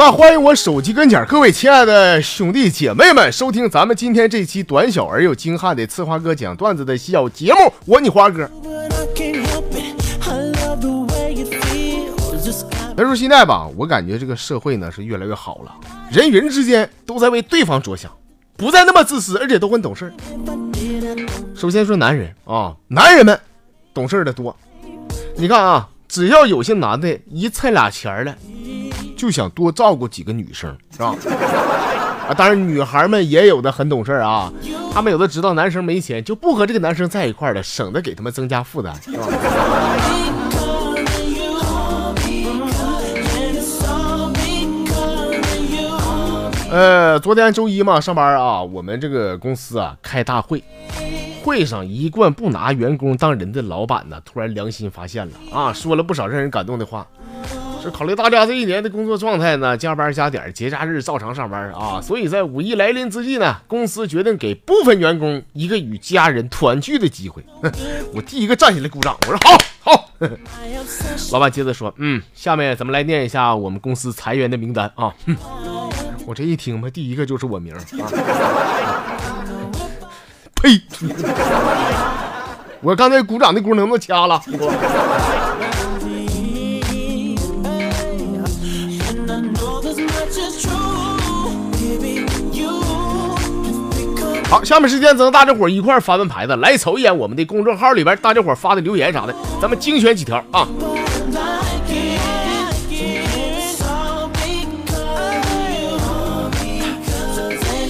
吧，欢迎我手机跟前各位亲爱的兄弟姐妹们，收听咱们今天这期短小而又精悍的刺花哥讲段子的小节目。我你花哥。他说现在吧，我感觉这个社会呢是越来越好了，人与人之间都在为对方着想，不再那么自私，而且都很懂事。首先说男人啊，男人们懂事的多。你看啊，只要有些男的一蹭俩钱了。就想多照顾几个女生，是吧？啊，当然女孩们也有的很懂事啊，她们有的知道男生没钱，就不和这个男生在一块儿了，省得给他们增加负担，是吧？呃，昨天周一嘛，上班啊，我们这个公司啊开大会，会上一贯不拿员工当人的老板呢，突然良心发现了啊，说了不少让人感动的话。是考虑大家这一年的工作状态呢，加班加点，节假日照常上班啊。所以在五一来临之际呢，公司决定给部分员工一个与家人团聚的机会。我第一个站起来鼓掌，我说好好。老板接着说，嗯，下面咱们来念一下我们公司裁员的名单啊。我这一听嘛，第一个就是我名啊。呸！我刚才鼓掌的鼓能不能掐了？好，下面时间咱大家伙一块翻翻牌子，来瞅一眼我们的公众号里边大家伙发的留言啥的，咱们精选几条啊。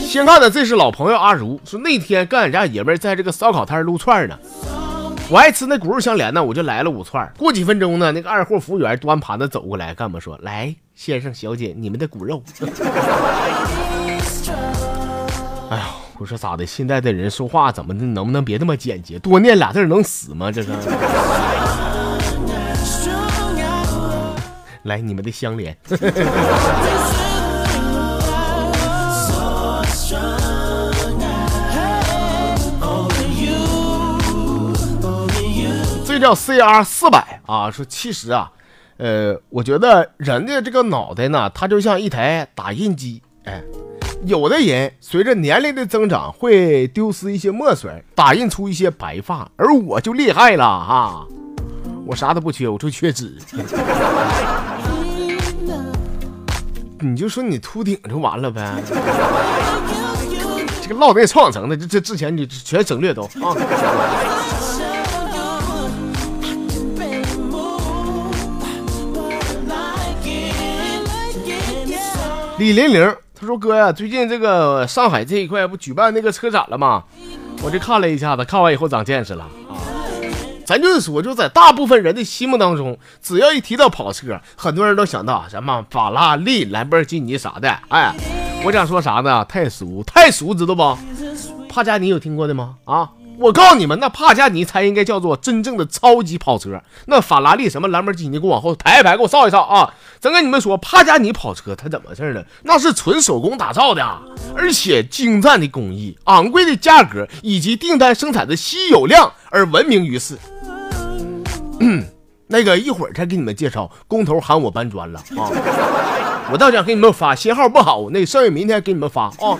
先看的这是老朋友阿如，说那天跟俺家爷们在这个烧烤摊撸串呢，我爱吃那骨肉相连呢，我就来了五串。过几分钟呢，那个二货服务员端盘子走过来，跟我们说：“来，先生小姐，你们的骨肉。”我说咋的？现在的人说话怎么的？能不能别那么简洁？多念俩字能死吗？这是。来，你们的相连。这叫 CR 四百啊。说其实啊，呃，我觉得人的这个脑袋呢，它就像一台打印机，哎。有的人随着年龄的增长会丢失一些墨水，打印出一些白发，而我就厉害了哈，我啥都不缺，我就缺纸。你就说你秃顶就完了呗，这个烙那创成的，这这之前你全省略都啊。李玲玲。他说：“哥呀，最近这个上海这一块不举办那个车展了吗？我就看了一下子，看完以后长见识了啊！咱就是说，就在大部分人的心目当中，只要一提到跑车，很多人都想到什么法拉利、兰博基尼啥的。哎，我想说啥呢？太俗，太俗，知道不？帕加尼有听过的吗？啊？”我告诉你们，那帕加尼才应该叫做真正的超级跑车。那法拉利什么兰博基尼，给我往后排一排，给我扫一扫啊！咱跟你们说，帕加尼跑车它怎么事呢？那是纯手工打造的，而且精湛的工艺、昂贵的价格以及订单生产的稀有量而闻名于世。那个一会儿再给你们介绍，工头喊我搬砖了啊！我倒想给你们发，信号不好，那剩下明天给你们发啊。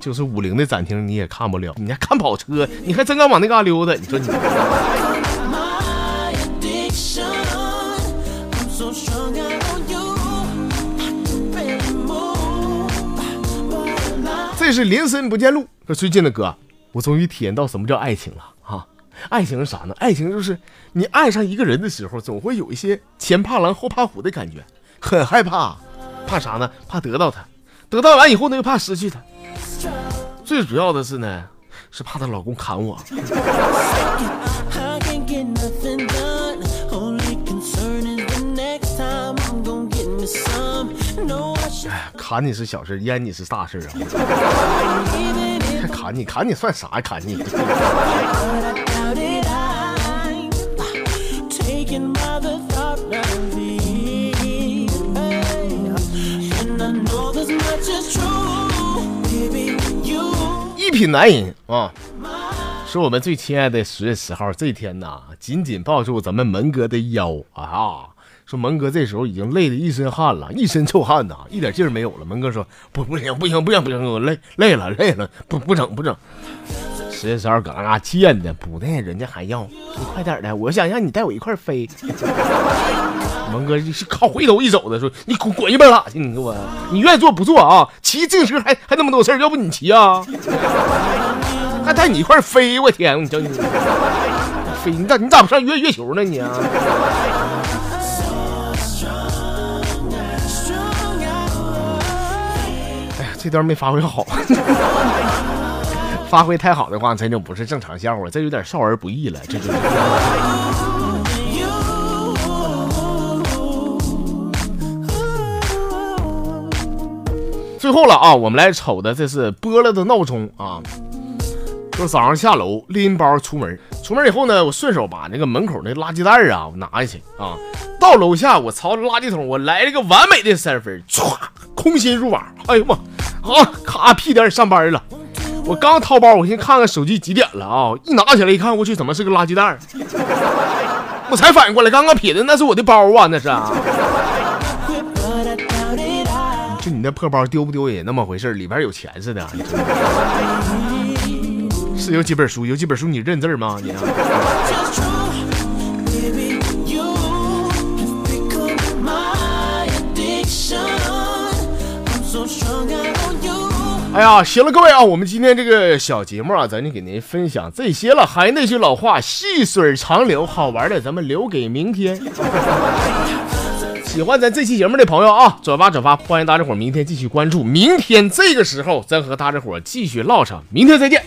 就是五菱的展厅你也看不了，你还看跑车，你还真敢往那嘎溜达？你说你。这是林深不见路。说最近的哥，我终于体验到什么叫爱情了哈！爱情是啥呢？爱情就是你爱上一个人的时候，总会有一些前怕狼后怕虎的感觉，很害怕，怕啥呢？怕得到他。得到完以后呢，又怕失去她。最主要的是呢，是怕她老公砍我。哎，砍你是小事，淹你是大事啊！还砍你，砍你算啥呀？砍你！品男人啊，是我们最亲爱的十月十号这天呐，紧紧抱住咱们门哥的腰啊，说蒙哥这时候已经累得一身汗了，一身臭汗呐，一点劲儿没有了。蒙哥说不不行不行不行不行，我累累了累了，不不整不整。十月十二搁那嘎贱的，不的，人家还要你快点的，我想让你带我一块飞。蒙哥就是靠回头一走的，说你滚滚一边拉去，你给我，你愿意坐不坐啊？骑自行车还还那么多事儿，要不你骑啊？还带你一块飞，我天，你叫你飞，你咋你咋不上月月球呢你啊？哎呀，这段没发挥好。发挥太好的话，真就不是正常笑话，这有点少儿不宜了。这就。最后了啊，我们来瞅的这是拨了的闹钟啊。就早上下楼拎包出门，出门以后呢，我顺手把那个门口那垃圾袋啊，我拿下去啊。到楼下，我朝着垃圾桶，我来了个完美的三分，唰，空心入网。哎呦妈，啊，咔屁颠上班了。我刚掏包，我先看看手机几点了啊！一拿起来一看，我去，怎么是个垃圾袋？我才反应过来，刚刚撇的那是我的包啊，那是啊。就你那破包丢不丢也那么回事，里边有钱似的。是有几本书？有几本书你认字吗？你？哎呀，行了，各位啊，我们今天这个小节目啊，咱就给您分享这些了。还那句老话，细水长流，好玩的咱们留给明天。喜欢咱这期节目的朋友啊，转发转发，欢迎大家伙明天继续关注。明天这个时候，再和大家伙继续唠上。明天再见。